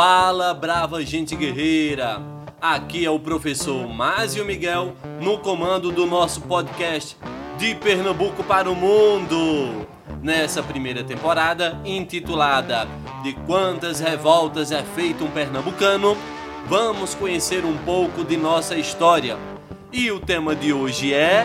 Fala, brava gente guerreira! Aqui é o professor Másio Miguel no comando do nosso podcast De Pernambuco para o Mundo. Nessa primeira temporada, intitulada De Quantas Revoltas é Feito um Pernambucano, vamos conhecer um pouco de nossa história. E o tema de hoje é.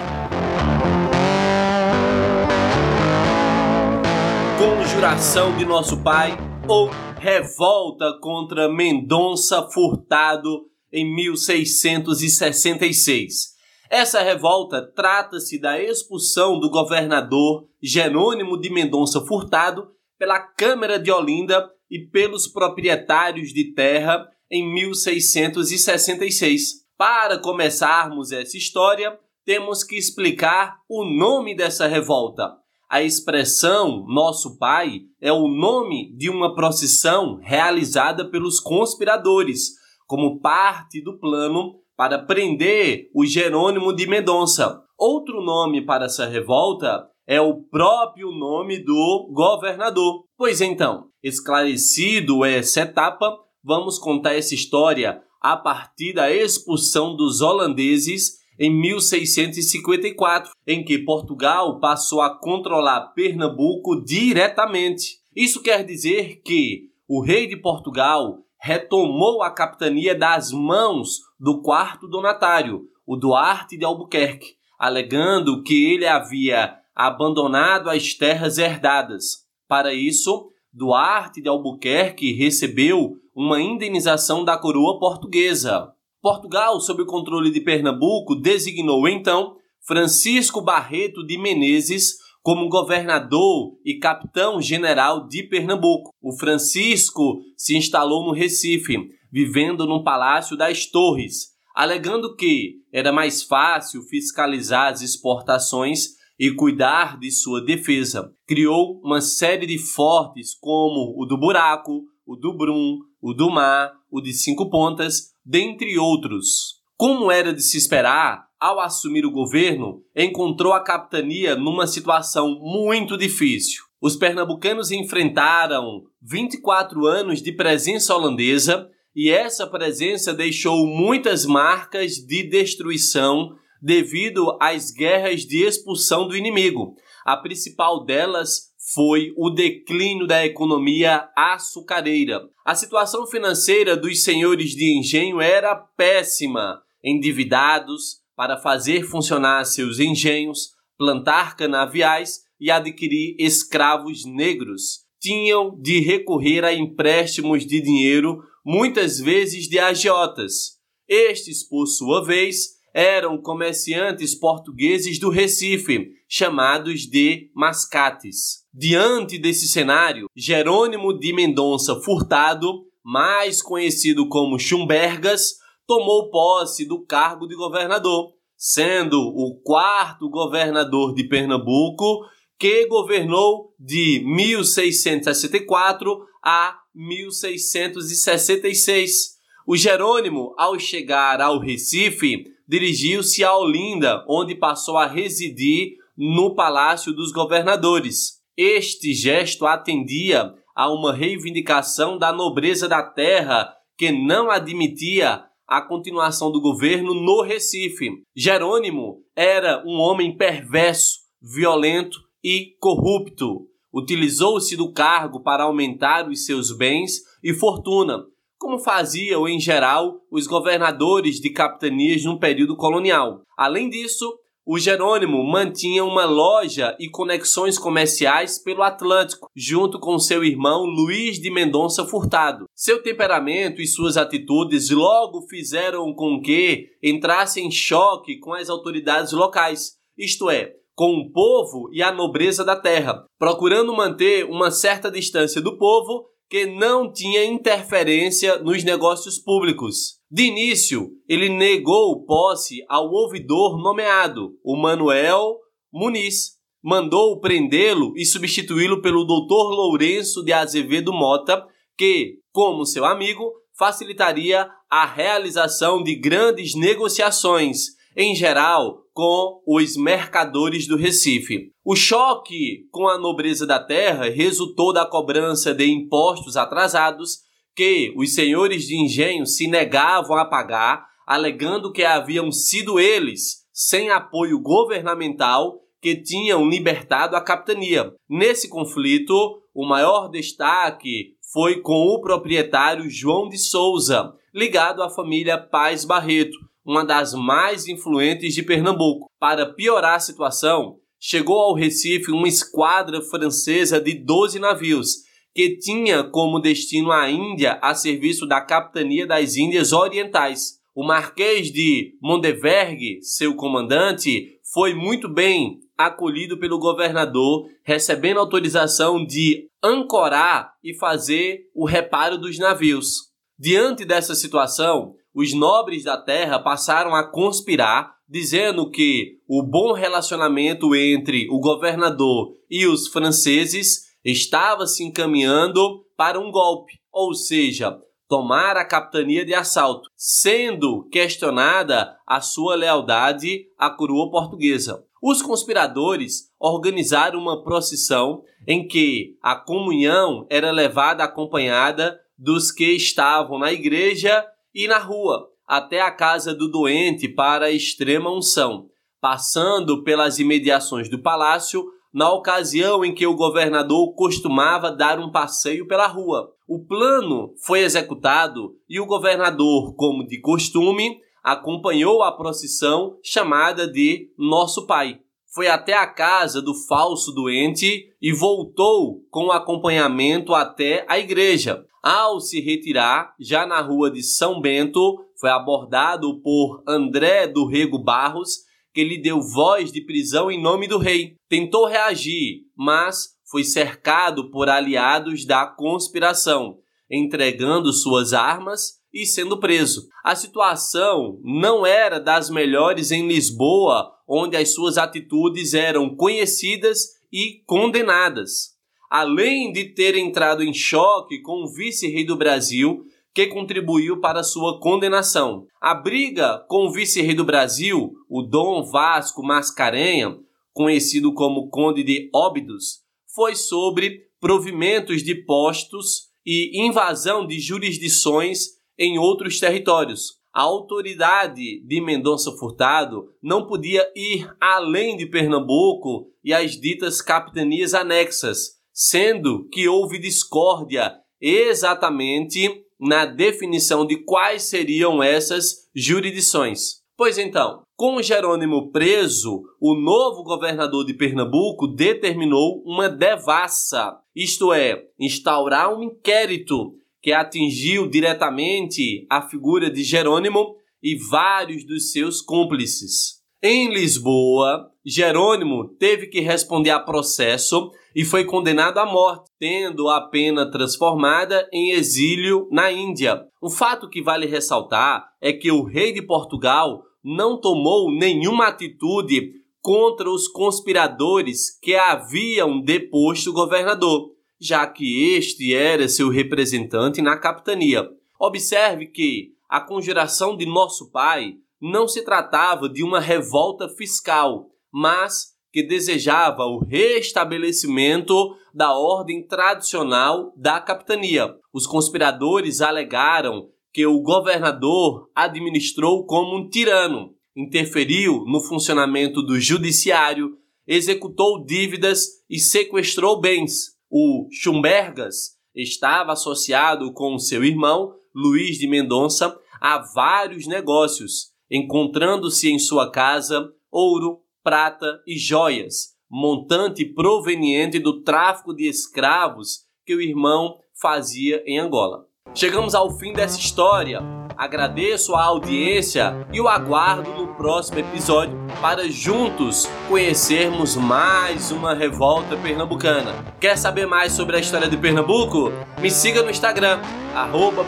Conjuração de Nosso Pai ou Revolta contra Mendonça Furtado em 1666. Essa revolta trata-se da expulsão do governador Jerônimo de Mendonça Furtado pela Câmara de Olinda e pelos proprietários de terra em 1666. Para começarmos essa história, temos que explicar o nome dessa revolta. A expressão Nosso Pai é o nome de uma procissão realizada pelos conspiradores, como parte do plano para prender o Jerônimo de Mendonça. Outro nome para essa revolta é o próprio nome do governador. Pois então, esclarecido essa etapa, vamos contar essa história a partir da expulsão dos holandeses em 1654, em que Portugal passou a controlar Pernambuco diretamente. Isso quer dizer que o rei de Portugal retomou a capitania das mãos do quarto donatário, o Duarte de Albuquerque, alegando que ele havia abandonado as terras herdadas. Para isso, Duarte de Albuquerque recebeu uma indenização da coroa portuguesa. Portugal, sob o controle de Pernambuco, designou então Francisco Barreto de Menezes como governador e capitão-general de Pernambuco. O Francisco se instalou no Recife, vivendo no Palácio das Torres, alegando que era mais fácil fiscalizar as exportações e cuidar de sua defesa. Criou uma série de fortes como o do Buraco, o do Brum, o do Mar, o de Cinco Pontas dentre outros. Como era de se esperar, ao assumir o governo, encontrou a capitania numa situação muito difícil. Os pernambucanos enfrentaram 24 anos de presença holandesa e essa presença deixou muitas marcas de destruição devido às guerras de expulsão do inimigo. A principal delas foi o declínio da economia açucareira. A situação financeira dos senhores de engenho era péssima, endividados para fazer funcionar seus engenhos, plantar canaviais e adquirir escravos negros. Tinham de recorrer a empréstimos de dinheiro, muitas vezes de agiotas. Estes, por sua vez, eram comerciantes portugueses do Recife, chamados de mascates. Diante desse cenário, Jerônimo de Mendonça Furtado, mais conhecido como Chumbergas, tomou posse do cargo de governador, sendo o quarto governador de Pernambuco que governou de 1664 a 1666. O Jerônimo, ao chegar ao Recife, dirigiu-se a Olinda, onde passou a residir no Palácio dos Governadores. Este gesto atendia a uma reivindicação da nobreza da terra que não admitia a continuação do governo no Recife. Jerônimo era um homem perverso, violento e corrupto. Utilizou-se do cargo para aumentar os seus bens e fortuna, como faziam em geral os governadores de capitanias no período colonial. Além disso, o Jerônimo mantinha uma loja e conexões comerciais pelo Atlântico, junto com seu irmão Luiz de Mendonça Furtado. Seu temperamento e suas atitudes logo fizeram com que entrasse em choque com as autoridades locais, isto é, com o povo e a nobreza da terra, procurando manter uma certa distância do povo que não tinha interferência nos negócios públicos. De início, ele negou posse ao ouvidor nomeado, o Manuel Muniz. Mandou prendê-lo e substituí-lo pelo Dr. Lourenço de Azevedo Mota, que, como seu amigo, facilitaria a realização de grandes negociações, em geral com os mercadores do Recife. O choque com a nobreza da terra resultou da cobrança de impostos atrasados que os senhores de engenho se negavam a pagar, alegando que haviam sido eles, sem apoio governamental, que tinham libertado a capitania. Nesse conflito, o maior destaque foi com o proprietário João de Souza, ligado à família Paz Barreto, uma das mais influentes de Pernambuco. Para piorar a situação, chegou ao Recife uma esquadra francesa de 12 navios, que tinha como destino a Índia a serviço da Capitania das Índias Orientais. O Marquês de Mondevergue, seu comandante, foi muito bem acolhido pelo governador, recebendo autorização de ancorar e fazer o reparo dos navios. Diante dessa situação, os nobres da terra passaram a conspirar, dizendo que o bom relacionamento entre o governador e os franceses estava se encaminhando para um golpe, ou seja, tomar a capitania de assalto, sendo questionada a sua lealdade à coroa portuguesa. Os conspiradores organizaram uma procissão em que a comunhão era levada acompanhada dos que estavam na igreja e na rua, até a casa do doente para a extrema unção, passando pelas imediações do palácio na ocasião em que o governador costumava dar um passeio pela rua. O plano foi executado e o governador, como de costume, acompanhou a procissão chamada de Nosso Pai. Foi até a casa do falso doente e voltou com acompanhamento até a igreja. Ao se retirar, já na rua de São Bento, foi abordado por André do Rego Barros, que lhe deu voz de prisão em nome do rei. Tentou reagir, mas foi cercado por aliados da conspiração, entregando suas armas e sendo preso. A situação não era das melhores em Lisboa, onde as suas atitudes eram conhecidas e condenadas. Além de ter entrado em choque com o vice-rei do Brasil, que contribuiu para sua condenação. A briga com o vice-rei do Brasil, o Dom Vasco Mascarenha, conhecido como Conde de Óbidos, foi sobre provimentos de postos e invasão de jurisdições em outros territórios. A autoridade de Mendonça Furtado não podia ir além de Pernambuco e as ditas capitanias anexas, sendo que houve discórdia exatamente na definição de quais seriam essas jurisdições. Pois então, com Jerônimo preso, o novo governador de Pernambuco determinou uma devassa, isto é, instaurar um inquérito que atingiu diretamente a figura de Jerônimo e vários dos seus cúmplices. Em Lisboa, Jerônimo teve que responder a processo e foi condenado à morte, tendo a pena transformada em exílio na Índia. Um fato que vale ressaltar é que o rei de Portugal não tomou nenhuma atitude contra os conspiradores que haviam deposto o governador, já que este era seu representante na capitania. Observe que a conjuração de nosso pai não se tratava de uma revolta fiscal, mas que desejava o restabelecimento da ordem tradicional da capitania. Os conspiradores alegaram que o governador administrou como um tirano, interferiu no funcionamento do judiciário, executou dívidas e sequestrou bens. O Schumbergas estava associado com seu irmão, Luiz de Mendonça, a vários negócios, encontrando-se em sua casa ouro, prata e joias, montante proveniente do tráfico de escravos que o irmão fazia em Angola. Chegamos ao fim dessa história. Agradeço a audiência e o aguardo no próximo episódio para juntos conhecermos mais uma revolta pernambucana. Quer saber mais sobre a história de Pernambuco? Me siga no Instagram, arroba.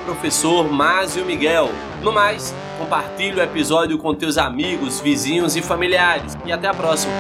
No mais, compartilhe o episódio com teus amigos, vizinhos e familiares. E até a próxima!